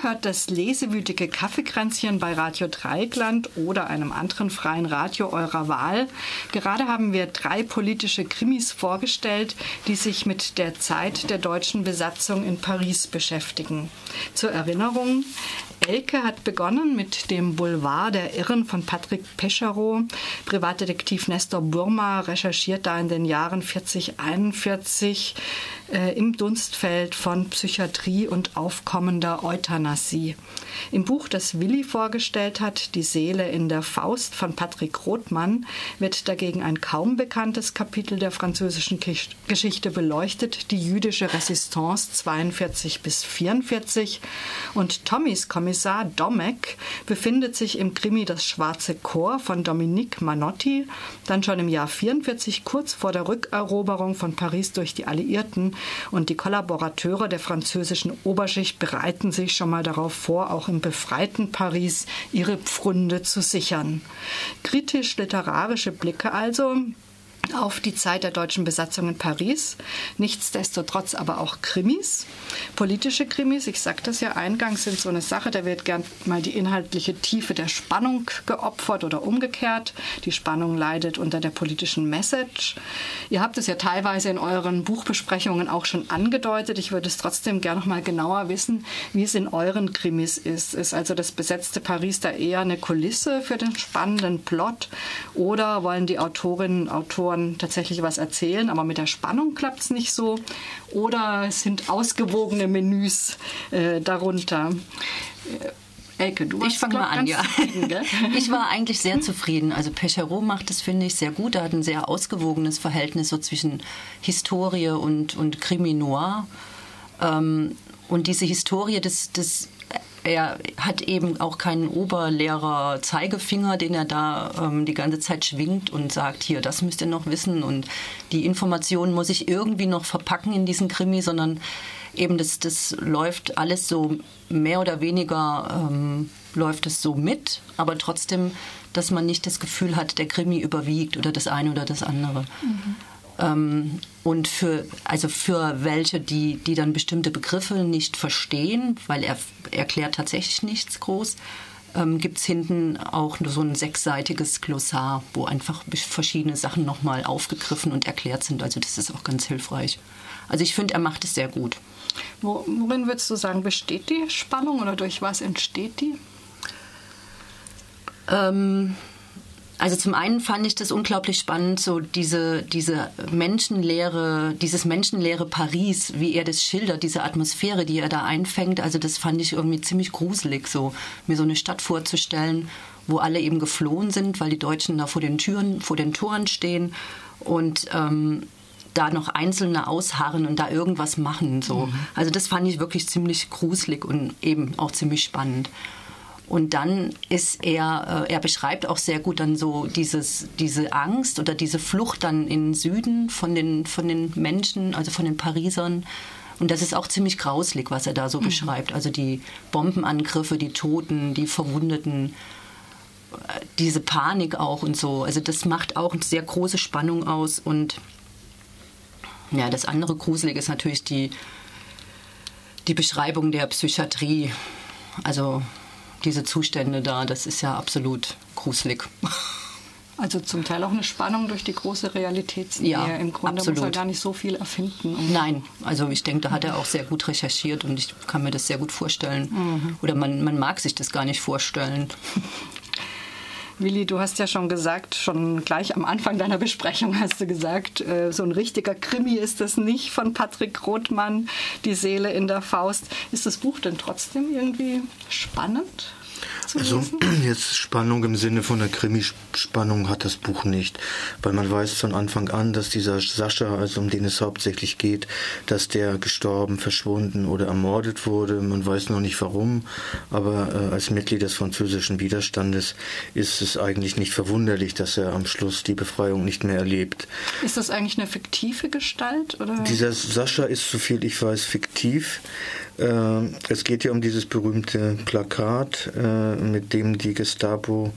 Hört das lesewütige Kaffeekränzchen bei Radio Dreieckland oder einem anderen freien Radio eurer Wahl. Gerade haben wir drei politische Krimis vorgestellt, die sich mit der Zeit der deutschen Besatzung in Paris beschäftigen. Zur Erinnerung, Elke hat begonnen mit dem Boulevard der Irren von Patrick Pescherow. Privatdetektiv Nestor Burma recherchiert da in den Jahren 4041 äh, im Dunstfeld von Psychiatrie und aufkommender Euthanasie. Im Buch, das Willi vorgestellt hat, Die Seele in der Faust von Patrick Rothmann, wird dagegen ein kaum bekanntes Kapitel der französischen Geschichte beleuchtet, die jüdische Resistance 42 bis 44. Und Tommys Kommissar Domek befindet sich im Krimi Das Schwarze Chor von Dominique Manotti, dann schon im Jahr 44, kurz vor der Rückeroberung von Paris durch die Alliierten, und die Kollaborateure der französischen Oberschicht bereiten sich schon mal darauf vor, auch im befreiten Paris ihre Pfründe zu sichern. Kritisch-literarische Blicke also auf die Zeit der deutschen Besatzung in Paris. Nichtsdestotrotz aber auch Krimis, politische Krimis. Ich sagte das ja eingangs, sind so eine Sache, da wird gern mal die inhaltliche Tiefe der Spannung geopfert oder umgekehrt. Die Spannung leidet unter der politischen Message. Ihr habt es ja teilweise in euren Buchbesprechungen auch schon angedeutet. Ich würde es trotzdem gerne noch mal genauer wissen, wie es in euren Krimis ist. Ist also das besetzte Paris da eher eine Kulisse für den spannenden Plot oder wollen die Autorinnen und Autoren Autoren tatsächlich was erzählen, aber mit der Spannung klappt es nicht so. Oder es sind ausgewogene Menüs äh, darunter. Äh, Elke, du ich fange mal an, ja. ich war eigentlich sehr zufrieden. Also Pecherot macht das, finde ich, sehr gut. Er hat ein sehr ausgewogenes Verhältnis so zwischen Historie und, und Krimi Noir. Ähm, und diese Historie des, des er hat eben auch keinen Oberlehrer-Zeigefinger, den er da ähm, die ganze Zeit schwingt und sagt, hier, das müsst ihr noch wissen und die Informationen muss ich irgendwie noch verpacken in diesen Krimi, sondern eben das, das läuft alles so mehr oder weniger ähm, läuft es so mit, aber trotzdem, dass man nicht das Gefühl hat, der Krimi überwiegt oder das eine oder das andere. Mhm. Ähm, und für, also für welche, die, die dann bestimmte Begriffe nicht verstehen, weil er erklärt tatsächlich nichts groß, ähm, gibt es hinten auch so ein sechsseitiges Glossar, wo einfach verschiedene Sachen nochmal aufgegriffen und erklärt sind. Also das ist auch ganz hilfreich. Also ich finde, er macht es sehr gut. Worin würdest du sagen, besteht die Spannung oder durch was entsteht die? Ähm, also zum einen fand ich das unglaublich spannend, so diese, diese menschenleere, dieses menschenleere Paris, wie er das schildert, diese Atmosphäre, die er da einfängt. Also das fand ich irgendwie ziemlich gruselig, so mir so eine Stadt vorzustellen, wo alle eben geflohen sind, weil die Deutschen da vor den Türen, vor den Toren stehen und ähm, da noch Einzelne ausharren und da irgendwas machen. So. Mhm. Also das fand ich wirklich ziemlich gruselig und eben auch ziemlich spannend. Und dann ist er, äh, er beschreibt auch sehr gut dann so dieses, diese Angst oder diese Flucht dann in Süden von den, von den Menschen, also von den Parisern. Und das ist auch ziemlich grauslig, was er da so mhm. beschreibt. Also die Bombenangriffe, die Toten, die Verwundeten, äh, diese Panik auch und so. Also das macht auch eine sehr große Spannung aus. Und ja, das andere Gruselige ist natürlich die, die Beschreibung der Psychiatrie. Also diese Zustände da, das ist ja absolut gruselig. Also zum Teil auch eine Spannung durch die große Realitätsnähe. Ja, Im Grunde absolut. muss er gar nicht so viel erfinden. Nein, also ich denke, da hat er auch sehr gut recherchiert und ich kann mir das sehr gut vorstellen. Mhm. Oder man, man mag sich das gar nicht vorstellen. Willi, du hast ja schon gesagt, schon gleich am Anfang deiner Besprechung hast du gesagt, äh, so ein richtiger Krimi ist das nicht von Patrick Rothmann, Die Seele in der Faust. Ist das Buch denn trotzdem irgendwie spannend? Also jetzt Spannung im Sinne von der Krimispannung hat das Buch nicht, weil man weiß von Anfang an, dass dieser Sascha, also um den es hauptsächlich geht, dass der gestorben, verschwunden oder ermordet wurde. Man weiß noch nicht warum, aber äh, als Mitglied des französischen Widerstandes ist es eigentlich nicht verwunderlich, dass er am Schluss die Befreiung nicht mehr erlebt. Ist das eigentlich eine fiktive Gestalt? Oder? Dieser Sascha ist, soviel ich weiß, fiktiv. Äh, es geht ja um dieses berühmte Plakat, äh, mit dem die Gestapo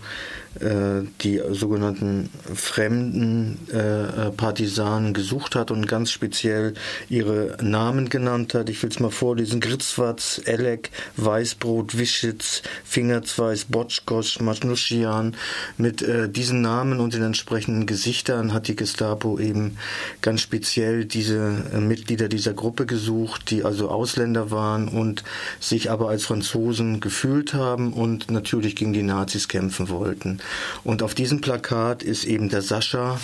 die sogenannten fremden äh, Partisanen gesucht hat und ganz speziell ihre Namen genannt hat. Ich will es mal vorlesen. Gritzwatz, Elek, Weißbrot, Wischitz, Fingerzweiß, Botschkosch, Maschnuschian. Mit äh, diesen Namen und den entsprechenden Gesichtern hat die Gestapo eben ganz speziell diese äh, Mitglieder dieser Gruppe gesucht, die also Ausländer waren und sich aber als Franzosen gefühlt haben und natürlich gegen die Nazis kämpfen wollten. Und auf diesem Plakat ist eben der Sascha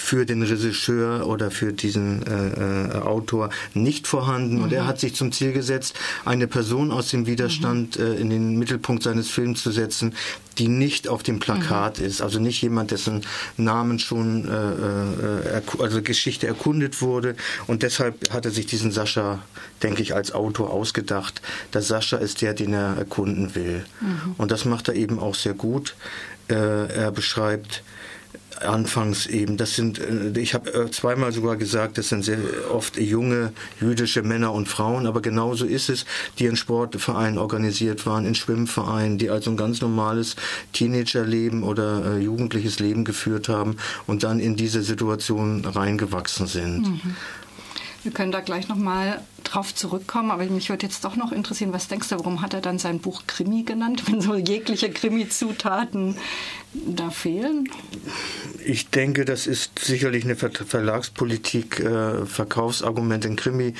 für den Regisseur oder für diesen äh, äh, Autor nicht vorhanden. Mhm. Und er mhm. hat sich zum Ziel gesetzt, eine Person aus dem Widerstand mhm. äh, in den Mittelpunkt seines Films zu setzen, die nicht auf dem Plakat mhm. ist. Also nicht jemand, dessen Namen schon, äh, äh also Geschichte erkundet wurde. Und deshalb hat er sich diesen Sascha, denke ich, als Autor ausgedacht. Der Sascha ist der, den er erkunden will. Mhm. Und das macht er eben auch sehr gut. Äh, er beschreibt anfangs eben, das sind, äh, ich habe äh, zweimal sogar gesagt, das sind sehr oft junge jüdische Männer und Frauen, aber genauso ist es, die in Sportvereinen organisiert waren, in Schwimmvereinen, die also ein ganz normales Teenagerleben oder äh, jugendliches Leben geführt haben und dann in diese Situation reingewachsen sind. Mhm. Wir können da gleich nochmal drauf zurückkommen, aber mich würde jetzt doch noch interessieren, was denkst du, warum hat er dann sein Buch Krimi genannt, wenn so jegliche Krimi-Zutaten da fehlen? Ich denke, das ist sicherlich eine Verlagspolitik, äh, Verkaufsargument in Krimi.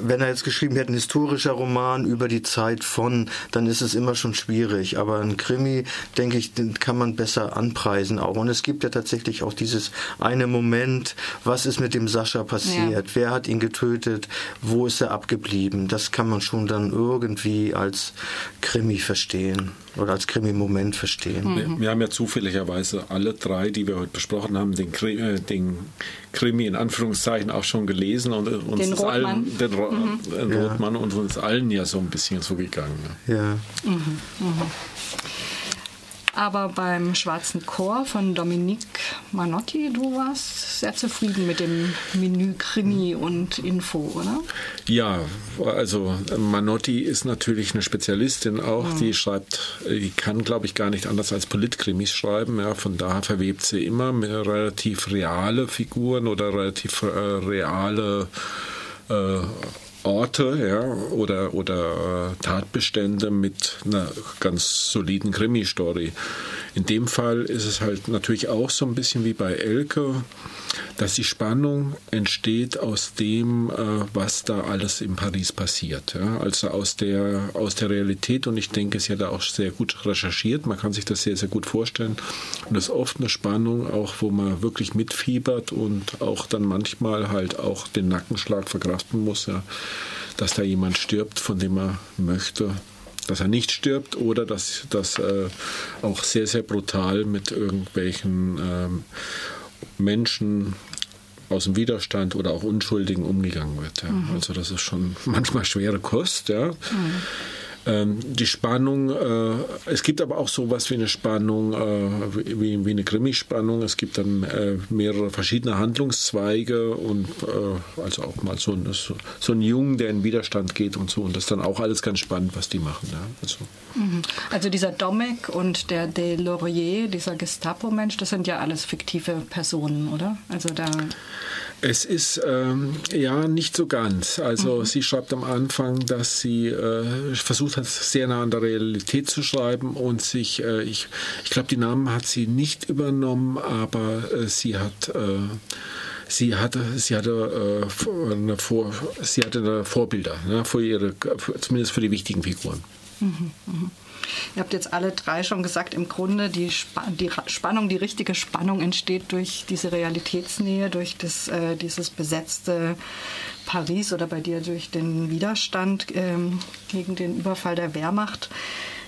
Wenn er jetzt geschrieben hätte, ein historischer Roman über die Zeit von, dann ist es immer schon schwierig. Aber ein Krimi, denke ich, den kann man besser anpreisen auch. Und es gibt ja tatsächlich auch dieses eine Moment, was ist mit dem Sascha passiert? Ja. Wer hat ihn getötet? Wo ist er abgeblieben? Das kann man schon dann irgendwie als Krimi verstehen oder als Krimi-Moment verstehen. Mhm. Wir, wir, haben ja zufälligerweise alle drei, die wir heute besprochen haben, den, Krimi, äh, den Krimi in Anführungszeichen auch schon gelesen und uns den Rotmann. allen, den, Ro mhm. Rotmann und uns allen ja so ein bisschen so gegangen. Ne? Ja. Mhm. Aber beim Schwarzen Chor von Dominique Manotti, du warst sehr zufrieden mit dem Menü Krimi und Info, oder? Ja, also Manotti ist natürlich eine Spezialistin auch. Mhm. Die schreibt, die kann, glaube ich, gar nicht anders als Politkrimis schreiben. Ja, von daher verwebt sie immer relativ reale Figuren oder relativ äh, reale äh, Orte ja, oder, oder äh, Tatbestände mit einer ganz soliden Krimi-Story. In dem Fall ist es halt natürlich auch so ein bisschen wie bei Elke, dass die Spannung entsteht aus dem, äh, was da alles in Paris passiert. Ja? Also aus der, aus der Realität und ich denke, sie hat da auch sehr gut recherchiert. Man kann sich das sehr, sehr gut vorstellen. Und das ist oft eine Spannung, auch wo man wirklich mitfiebert und auch dann manchmal halt auch den Nackenschlag verkraften muss, ja? Dass da jemand stirbt, von dem man möchte, dass er nicht stirbt oder dass das äh, auch sehr, sehr brutal mit irgendwelchen ähm, Menschen aus dem Widerstand oder auch Unschuldigen umgegangen wird. Ja. Mhm. Also das ist schon manchmal schwere Kost. Ja. Mhm. Ähm, die Spannung, äh, es gibt aber auch sowas wie eine Spannung, äh, wie, wie eine Krimi-Spannung. Es gibt dann äh, mehrere verschiedene Handlungszweige und äh, also auch mal so, so, so ein Jungen, der in Widerstand geht und so. Und das ist dann auch alles ganz spannend, was die machen. Ja. Also. Mhm. also dieser Domek und der De Laurier, dieser Gestapo-Mensch, das sind ja alles fiktive Personen, oder? Also da es ist ähm, ja nicht so ganz. Also mhm. sie schreibt am Anfang, dass sie äh, versucht hat, sehr nah an der Realität zu schreiben und sich, äh, ich, ich glaube, die Namen hat sie nicht übernommen, aber äh, sie hat äh, sie hatte, sie hatte, äh, eine Vor, sie hatte eine Vorbilder, ne, für ihre, zumindest für die wichtigen Figuren. Mhm, mh. Ihr habt jetzt alle drei schon gesagt, im Grunde die, Sp die Spannung, die richtige Spannung entsteht durch diese Realitätsnähe, durch das, äh, dieses besetzte Paris oder bei dir durch den Widerstand ähm, gegen den Überfall der Wehrmacht.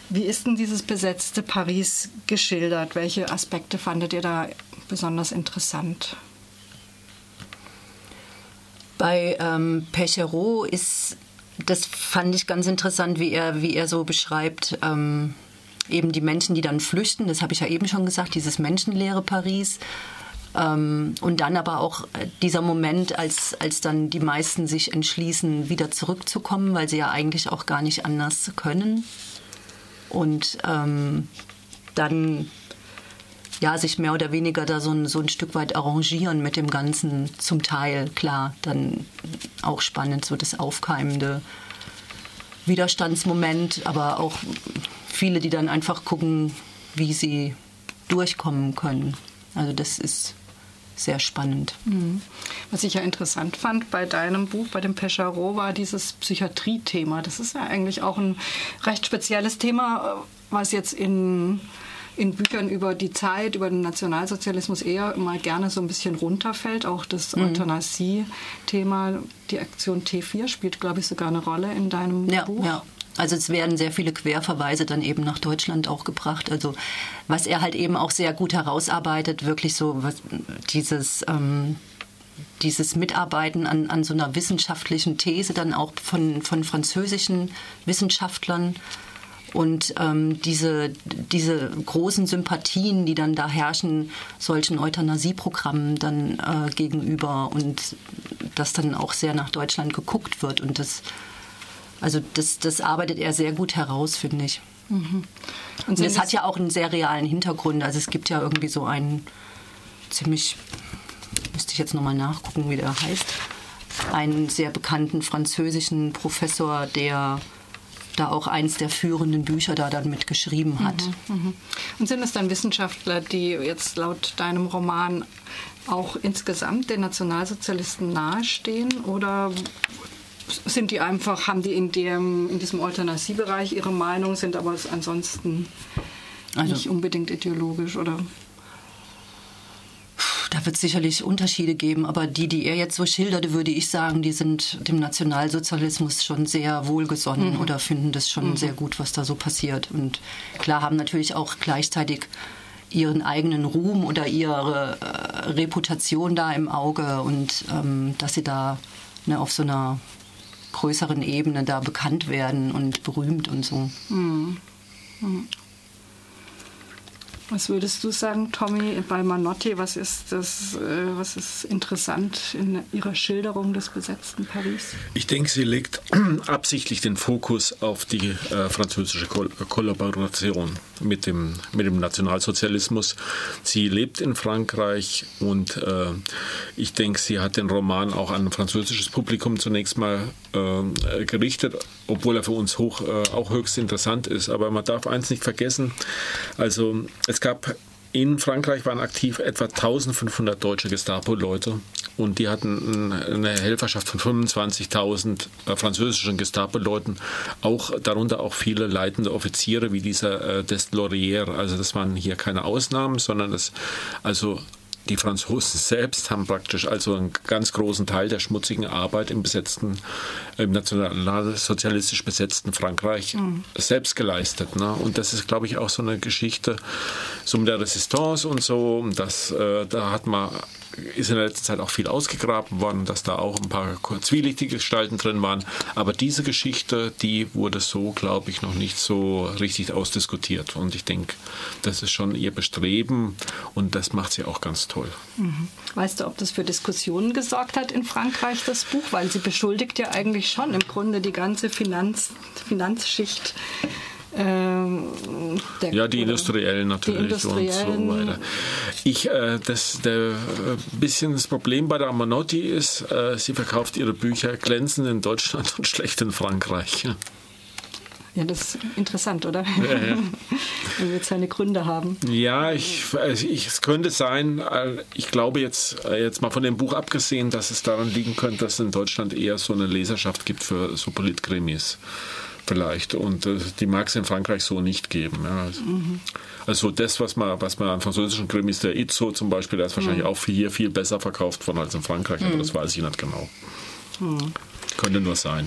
Wie ist denn dieses besetzte Paris geschildert? Welche Aspekte fandet ihr da besonders interessant? Bei ähm, Pechereau ist das fand ich ganz interessant, wie er, wie er so beschreibt, ähm, eben die Menschen, die dann flüchten, das habe ich ja eben schon gesagt, dieses menschenleere Paris. Ähm, und dann aber auch äh, dieser Moment, als, als dann die meisten sich entschließen, wieder zurückzukommen, weil sie ja eigentlich auch gar nicht anders können. Und ähm, dann ja, sich mehr oder weniger da so ein, so ein Stück weit arrangieren mit dem Ganzen, zum Teil, klar, dann auch spannend, so das aufkeimende Widerstandsmoment, aber auch viele, die dann einfach gucken, wie sie durchkommen können. Also das ist sehr spannend. Mhm. Was ich ja interessant fand bei deinem Buch, bei dem Pescherot, war dieses Psychiatrie-Thema. Das ist ja eigentlich auch ein recht spezielles Thema, was jetzt in, in Büchern über die Zeit, über den Nationalsozialismus eher mal gerne so ein bisschen runterfällt. Auch das mhm. Euthanasie-Thema, die Aktion T4 spielt, glaube ich, sogar eine Rolle in deinem ja, Buch. Ja. Also es werden sehr viele Querverweise dann eben nach Deutschland auch gebracht. Also was er halt eben auch sehr gut herausarbeitet, wirklich so was, dieses ähm, dieses Mitarbeiten an, an so einer wissenschaftlichen These dann auch von, von französischen Wissenschaftlern und ähm, diese, diese großen Sympathien, die dann da herrschen, solchen Euthanasieprogrammen dann äh, gegenüber und dass dann auch sehr nach Deutschland geguckt wird und das also das, das arbeitet er sehr gut heraus, finde ich. Mhm. Und, es hat ja auch einen sehr realen Hintergrund. Also es gibt ja irgendwie so einen ziemlich, müsste ich jetzt nochmal nachgucken, wie der heißt, einen sehr bekannten französischen Professor, der da auch eins der führenden Bücher da dann mitgeschrieben hat. Mhm, mh. Und sind es dann Wissenschaftler, die jetzt laut deinem Roman auch insgesamt den Nationalsozialisten nahestehen oder sind die einfach, haben die in, dem, in diesem Euthanasiebereich ihre Meinung, sind aber ansonsten also, nicht unbedingt ideologisch oder? Da wird es sicherlich Unterschiede geben, aber die, die er jetzt so schilderte, würde ich sagen, die sind dem Nationalsozialismus schon sehr wohlgesonnen mhm. oder finden das schon mhm. sehr gut, was da so passiert. Und klar haben natürlich auch gleichzeitig ihren eigenen Ruhm oder ihre äh, Reputation da im Auge und ähm, dass sie da ne, auf so einer größeren Ebene da bekannt werden und berühmt und so. Mhm. Was würdest du sagen, Tommy, bei Manotti? Was ist, das, äh, was ist interessant in ihrer Schilderung des besetzten Paris? Ich denke, sie legt absichtlich den Fokus auf die äh, französische Ko Kollaboration mit dem, mit dem Nationalsozialismus. Sie lebt in Frankreich und äh, ich denke, sie hat den Roman auch an ein französisches Publikum zunächst mal äh, gerichtet, obwohl er für uns hoch, äh, auch höchst interessant ist. Aber man darf eins nicht vergessen, also es gab in Frankreich waren aktiv etwa 1500 deutsche Gestapo-Leute und die hatten eine Helferschaft von 25.000 äh, französischen Gestapo-Leuten, auch darunter auch viele leitende Offiziere wie dieser äh, Deslauriers. Also das waren hier keine Ausnahmen, sondern das also die Franzosen selbst haben praktisch also einen ganz großen Teil der schmutzigen Arbeit im besetzten, im nationalsozialistisch besetzten Frankreich mhm. selbst geleistet. Ne? Und das ist, glaube ich, auch so eine Geschichte so mit der Resistance und so. Das, äh, da hat man ist in der letzten Zeit auch viel ausgegraben worden, dass da auch ein paar zwielichtige Gestalten drin waren. Aber diese Geschichte, die wurde so, glaube ich, noch nicht so richtig ausdiskutiert. Und ich denke, das ist schon ihr Bestreben und das macht sie auch ganz toll. Mhm. Weißt du, ob das für Diskussionen gesorgt hat in Frankreich, das Buch? Weil sie beschuldigt ja eigentlich schon im Grunde die ganze Finanz, Finanzschicht ähm, der, ja, die Industriellen natürlich die Industriellen. und so weiter. Ich, äh, das, der äh, bisschen das Problem bei der Amanotti ist, äh, sie verkauft ihre Bücher glänzend in Deutschland und schlecht in Frankreich. Ja. Das ist interessant, oder? Ja, ja. Wenn wir jetzt seine Gründe haben. Ja, ich, also ich, es könnte sein, äh, ich glaube jetzt, äh, jetzt mal von dem Buch abgesehen, dass es daran liegen könnte, dass es in Deutschland eher so eine Leserschaft gibt für so Politkrimis vielleicht. Und äh, die mag es in Frankreich so nicht geben. Ja. Mhm. Also das, was man, was man an französischen Krimis, der Itzo zum Beispiel, der ist wahrscheinlich mhm. auch hier viel besser verkauft worden als in Frankreich, aber mhm. das weiß ich nicht genau. Mhm. Könnte nur sein.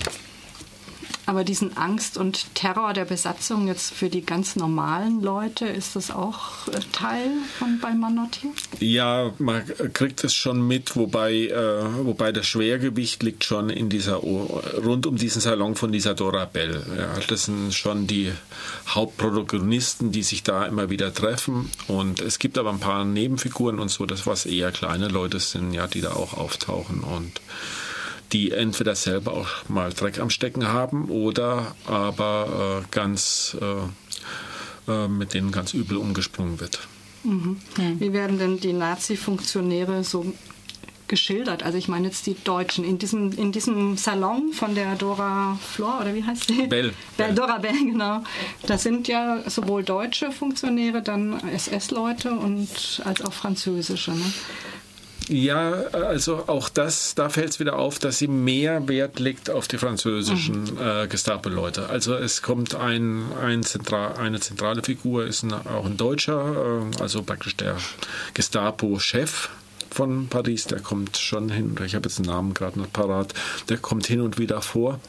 Aber diesen Angst und Terror der Besatzung jetzt für die ganz normalen Leute, ist das auch äh, Teil von bei Manotti? Ja, man kriegt es schon mit, wobei, äh, wobei das Schwergewicht liegt schon in dieser rund um diesen Salon von dieser Dora Bell. Ja, das sind schon die Hauptprotagonisten, die sich da immer wieder treffen. Und es gibt aber ein paar Nebenfiguren und so, das was eher kleine Leute sind, ja, die da auch auftauchen und die entweder selber auch mal Dreck am Stecken haben oder aber äh, ganz äh, äh, mit denen ganz übel umgesprungen wird. Mhm. Wie werden denn die Nazi-Funktionäre so geschildert. Also ich meine jetzt die Deutschen. In diesem, in diesem Salon von der Dora Flor, oder wie heißt die? Bell. Bell. Dora Bell, genau. Da sind ja sowohl deutsche Funktionäre, dann SS-Leute und als auch französische. Ne? Ja, also auch das, da fällt es wieder auf, dass sie mehr Wert legt auf die französischen mhm. äh, Gestapo-Leute. Also es kommt ein, ein Zentral, eine zentrale Figur, ist ein, auch ein Deutscher, äh, also praktisch der Gestapo-Chef von Paris, der kommt schon hin, ich habe jetzt den Namen gerade noch parat, der kommt hin und wieder vor.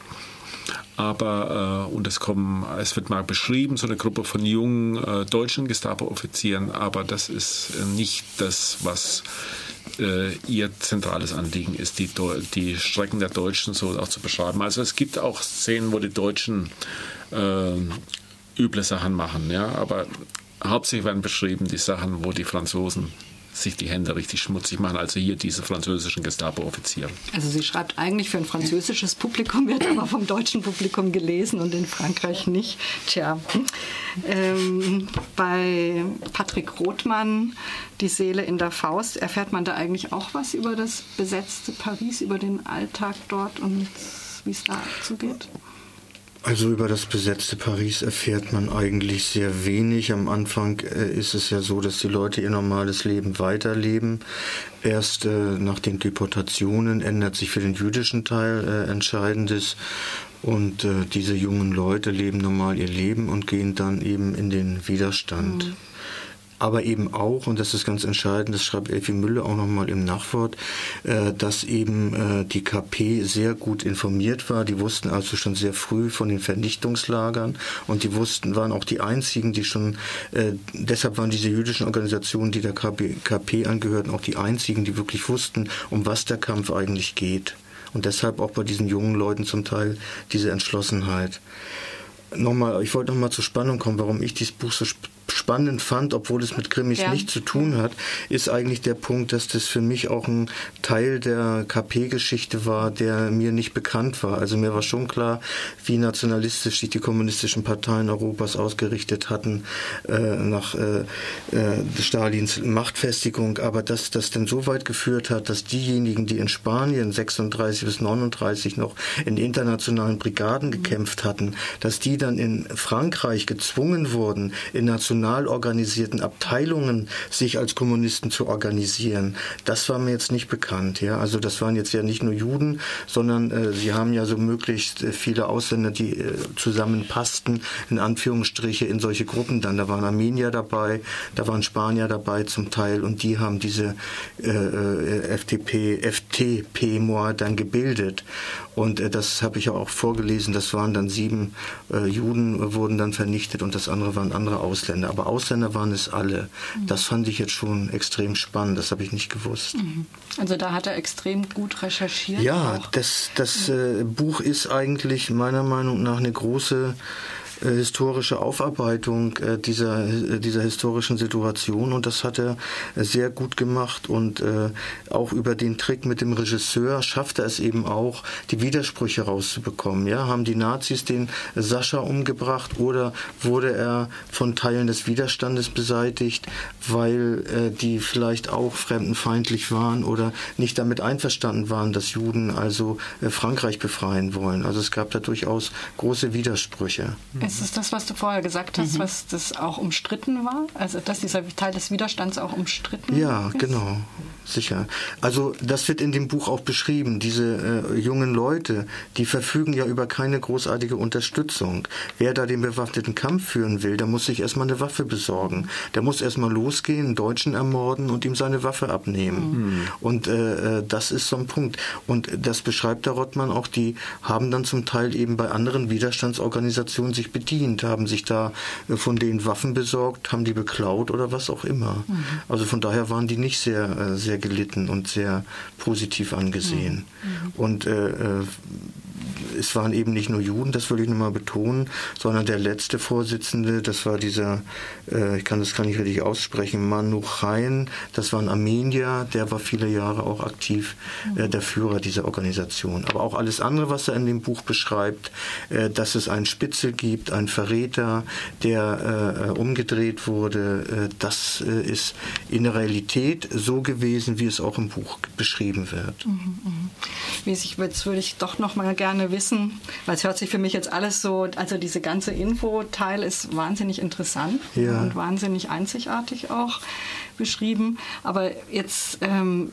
Aber, äh, und es, kommen, es wird mal beschrieben, so eine Gruppe von jungen äh, deutschen Gestapo-Offizieren, aber das ist äh, nicht das, was äh, ihr zentrales Anliegen ist, die, die Strecken der Deutschen so auch zu beschreiben. Also es gibt auch Szenen, wo die Deutschen äh, üble Sachen machen, ja, aber hauptsächlich werden beschrieben die Sachen, wo die Franzosen sich die Hände richtig schmutzig machen. Also hier diese französischen Gestapo-Offiziere. Also sie schreibt eigentlich für ein französisches Publikum, wird aber vom deutschen Publikum gelesen und in Frankreich nicht. Tja, ähm, bei Patrick Rothmann, Die Seele in der Faust, erfährt man da eigentlich auch was über das besetzte Paris, über den Alltag dort und wie es da zugeht? Also über das besetzte Paris erfährt man eigentlich sehr wenig. Am Anfang äh, ist es ja so, dass die Leute ihr normales Leben weiterleben. Erst äh, nach den Deportationen ändert sich für den jüdischen Teil äh, Entscheidendes. Und diese jungen Leute leben normal ihr Leben und gehen dann eben in den Widerstand. Mhm aber eben auch, und das ist ganz entscheidend, das schreibt Elfie Müller auch nochmal im Nachwort, äh, dass eben äh, die KP sehr gut informiert war. Die wussten also schon sehr früh von den Vernichtungslagern und die wussten, waren auch die einzigen, die schon, äh, deshalb waren diese jüdischen Organisationen, die der KP, KP angehörten, auch die einzigen, die wirklich wussten, um was der Kampf eigentlich geht. Und deshalb auch bei diesen jungen Leuten zum Teil diese Entschlossenheit nochmal, ich wollte nochmal zur Spannung kommen, warum ich dieses Buch so spannend fand, obwohl es mit Krimis ja. nichts zu tun hat, ist eigentlich der Punkt, dass das für mich auch ein Teil der KP-Geschichte war, der mir nicht bekannt war. Also mir war schon klar, wie nationalistisch sich die kommunistischen Parteien Europas ausgerichtet hatten äh, nach äh, äh, Stalins Machtfestigung, aber dass das denn so weit geführt hat, dass diejenigen, die in Spanien 36 bis 39 noch in internationalen Brigaden gekämpft hatten, dass die dann in Frankreich gezwungen wurden, in nationalen national organisierten Abteilungen sich als Kommunisten zu organisieren, das war mir jetzt nicht bekannt. Ja? Also das waren jetzt ja nicht nur Juden, sondern äh, sie haben ja so möglichst äh, viele Ausländer, die äh, zusammenpassten, in Anführungsstriche, in solche Gruppen dann. Da waren Armenier dabei, da waren Spanier dabei zum Teil und die haben diese äh, äh FDP, FTP-Moa dann gebildet. Und äh, das habe ich ja auch vorgelesen, das waren dann sieben äh, Juden, wurden dann vernichtet und das andere waren andere Ausländer. Aber Ausländer waren es alle. Mhm. Das fand ich jetzt schon extrem spannend, das habe ich nicht gewusst. Mhm. Also da hat er extrem gut recherchiert. Ja, auch. das, das äh, Buch ist eigentlich meiner Meinung nach eine große historische Aufarbeitung äh, dieser, äh, dieser historischen Situation und das hat er sehr gut gemacht und auch über den Trick mit dem Regisseur schafft er es eben auch, die Widersprüche rauszubekommen. Ja, haben die Nazis den Sascha umgebracht oder wurde er von Teilen des Widerstandes beseitigt, weil die vielleicht auch fremdenfeindlich waren oder nicht damit einverstanden waren, dass Juden also Frankreich befreien wollen. Also es gab da durchaus große Widersprüche. Ist es das, was du vorher gesagt hast, mhm. was das auch umstritten war? Also, dass dieser Teil des Widerstands auch umstritten Ja, ist? genau, sicher. Also, das wird in dem Buch auch beschrieben. Diese äh, jungen Leute, die verfügen ja über keine großartige Unterstützung. Wer da den bewaffneten Kampf führen will, der muss sich erstmal eine Waffe besorgen. Der muss erstmal losgehen, einen Deutschen ermorden und ihm seine Waffe abnehmen. Mhm. Und äh, äh, das ist so ein Punkt. Und das beschreibt der Rottmann auch, die haben dann zum Teil eben bei anderen Widerstandsorganisationen sich bedient, haben sich da äh, von denen Waffen besorgt, haben die beklaut oder was auch immer. Mhm. Also von daher waren die nicht sehr, äh, sehr gelitten und sehr positiv angesehen. Mhm. Und äh, es waren eben nicht nur Juden, das will ich nochmal betonen, sondern der letzte Vorsitzende, das war dieser, äh, ich kann das gar nicht richtig aussprechen, Manuchain, das war ein Armenier, der war viele Jahre auch aktiv, äh, der Führer dieser Organisation. Aber auch alles andere, was er in dem Buch beschreibt, äh, dass es einen Spitzel gibt, einen Verräter, der äh, umgedreht wurde, äh, das äh, ist in der Realität so gewesen, wie es auch im Buch beschrieben wird. Mhm, mh. Jetzt würde ich doch noch mal gerne wissen, weil es hört sich für mich jetzt alles so, also diese ganze Info-Teil ist wahnsinnig interessant ja. und wahnsinnig einzigartig auch beschrieben. Aber jetzt ähm,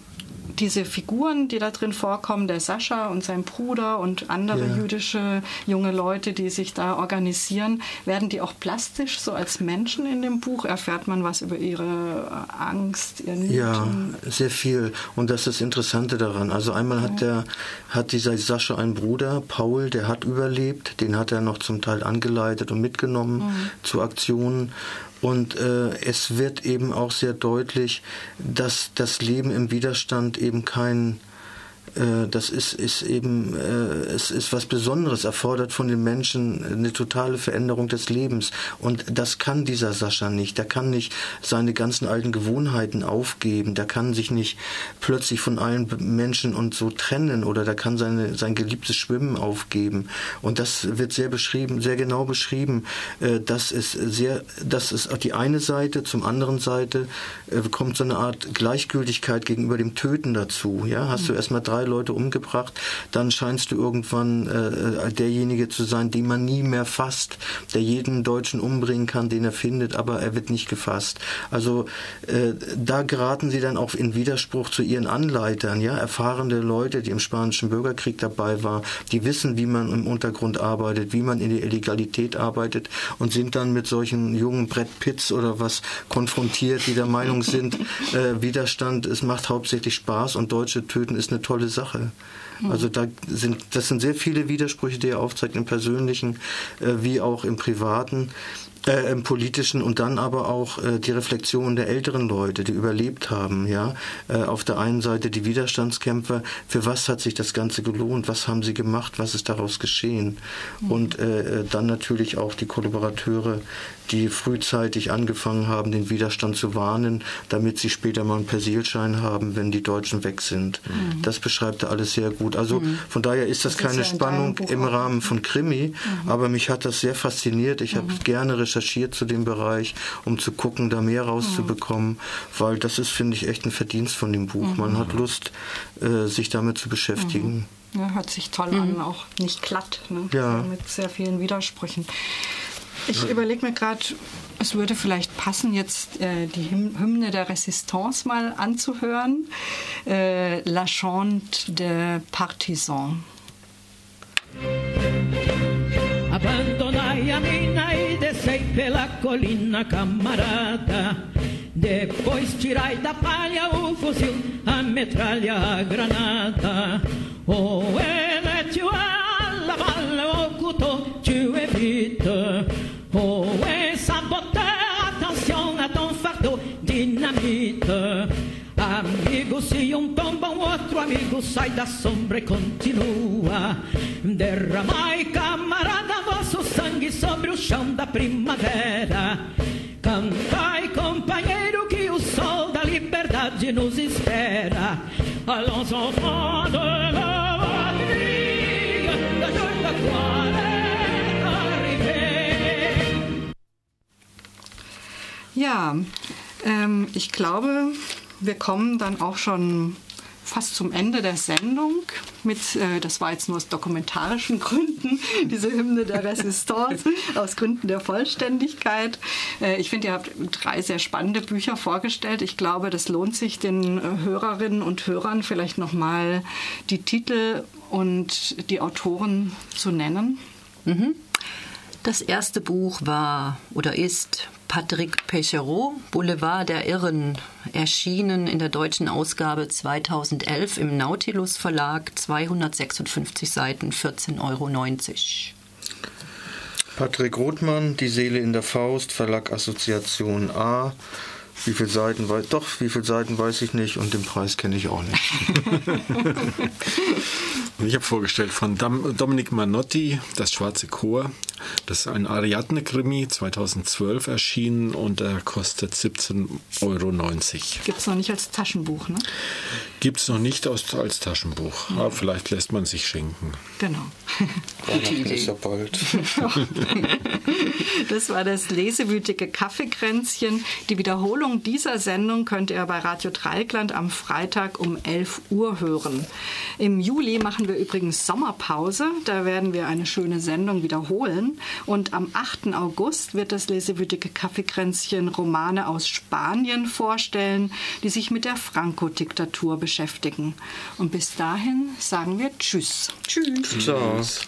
diese Figuren, die da drin vorkommen, der Sascha und sein Bruder und andere ja. jüdische junge Leute, die sich da organisieren, werden die auch plastisch so als Menschen in dem Buch? Erfährt man was über ihre Angst, ihren Ja, sehr viel. Und das ist das Interessante daran. Also einmal hat der, hat dieser Sascha einen Bruder, Paul, der hat überlebt. Den hat er noch zum Teil angeleitet und mitgenommen mhm. zu Aktionen. Und äh, es wird eben auch sehr deutlich, dass das Leben im Widerstand eben kein äh, das ist, ist eben, äh, es ist was Besonderes, erfordert von den Menschen eine totale Veränderung des Lebens. Und das kann dieser Sascha nicht. Der kann nicht seine ganzen alten Gewohnheiten aufgeben. Der kann sich nicht plötzlich von allen Menschen und so trennen oder der kann seine, sein geliebtes Schwimmen aufgeben. Und das wird sehr beschrieben, sehr genau beschrieben. Äh, das ist sehr, das ist die eine Seite. Zum anderen Seite kommt so eine Art Gleichgültigkeit gegenüber dem Töten dazu. Ja, hast du mhm. erstmal drei Leute umgebracht, dann scheinst du irgendwann äh, derjenige zu sein, den man nie mehr fasst, der jeden Deutschen umbringen kann, den er findet, aber er wird nicht gefasst. Also äh, da geraten sie dann auch in Widerspruch zu ihren Anleitern, ja, erfahrene Leute, die im Spanischen Bürgerkrieg dabei waren, die wissen, wie man im Untergrund arbeitet, wie man in der Illegalität arbeitet und sind dann mit solchen jungen Brett Pitts oder was konfrontiert, die der Meinung sind, äh, Widerstand, es macht hauptsächlich Spaß und Deutsche töten ist eine tolle Sache. Also da sind, das sind sehr viele Widersprüche, die er aufzeigt, im persönlichen äh, wie auch im privaten äh, im politischen und dann aber auch äh, die Reflexion der älteren Leute, die überlebt haben. Ja, äh, auf der einen Seite die Widerstandskämpfer. Für was hat sich das Ganze gelohnt? Was haben sie gemacht? Was ist daraus geschehen? Mhm. Und äh, äh, dann natürlich auch die Kollaborateure, die frühzeitig angefangen haben, den Widerstand zu warnen, damit sie später mal einen Persilschein haben, wenn die Deutschen weg sind. Mhm. Das beschreibt er alles sehr gut. Also mhm. von daher ist das, das keine ist ja Spannung im Rahmen von Krimi, mhm. aber mich hat das sehr fasziniert. Ich habe mhm. gerne recherchiert zu dem Bereich, um zu gucken, da mehr rauszubekommen, mhm. weil das ist, finde ich, echt ein Verdienst von dem Buch. Man hat Lust, äh, sich damit zu beschäftigen. Ja, hört sich toll an, auch nicht glatt, ne? ja. mit sehr vielen Widersprüchen. Ich überlege mir gerade, es würde vielleicht passen, jetzt äh, die Hymne der Resistance mal anzuhören. Äh, La Chante de Partisan. Abandonai a mina e descei pela colina, camarada. Depois tirai da palha o fuzil, a metralha, a granada. O é o ala, bala, ocultou, te evita. É o sabota, atenção, a é tão fardo, dinamita. Amigo, se um tomba, um outro amigo sai da sombra e continua. Derramai, camarada, vosso sangue sobre o chão da primavera. Cantai, companheiro, que o sol da liberdade nos espera. Allons enfants de la patrie, joie, la gloire. Ja, ähm, ich glaube, wir kommen dann auch schon fast zum Ende der Sendung mit, äh, das war jetzt nur aus dokumentarischen Gründen, diese Hymne der Resistance, aus Gründen der Vollständigkeit. Äh, ich finde, ihr habt drei sehr spannende Bücher vorgestellt. Ich glaube, das lohnt sich den äh, Hörerinnen und Hörern vielleicht nochmal die Titel und die Autoren zu nennen. Mhm. Das erste Buch war oder ist Patrick Pecherot, Boulevard der Irren, erschienen in der deutschen Ausgabe 2011 im Nautilus Verlag, 256 Seiten, 14,90 Euro. Patrick Rothmann, Die Seele in der Faust, Verlag Assoziation A. Wie viele Seiten weiß doch, wie viele Seiten weiß ich nicht und den Preis kenne ich auch nicht. Ich habe vorgestellt von Dominic Manotti, Das Schwarze Chor. Das ist ein Ariadne-Krimi, 2012 erschienen und er kostet 17,90 Euro. Gibt es noch nicht als Taschenbuch, ne? Gibt es noch nicht als, als Taschenbuch. Ja. Aber vielleicht lässt man sich schenken. Genau. Gute Idee. Ist ja bald. das war das lesewütige Kaffeekränzchen. Die Wiederholung dieser Sendung könnt ihr bei Radio Dreikland am Freitag um 11 Uhr hören. Im Juli machen wir übrigens Sommerpause. Da werden wir eine schöne Sendung wiederholen. Und am 8. August wird das lesewütige Kaffeekränzchen Romane aus Spanien vorstellen, die sich mit der Franco-Diktatur beschäftigen. Und bis dahin sagen wir Tschüss. Tschüss. Tschüss.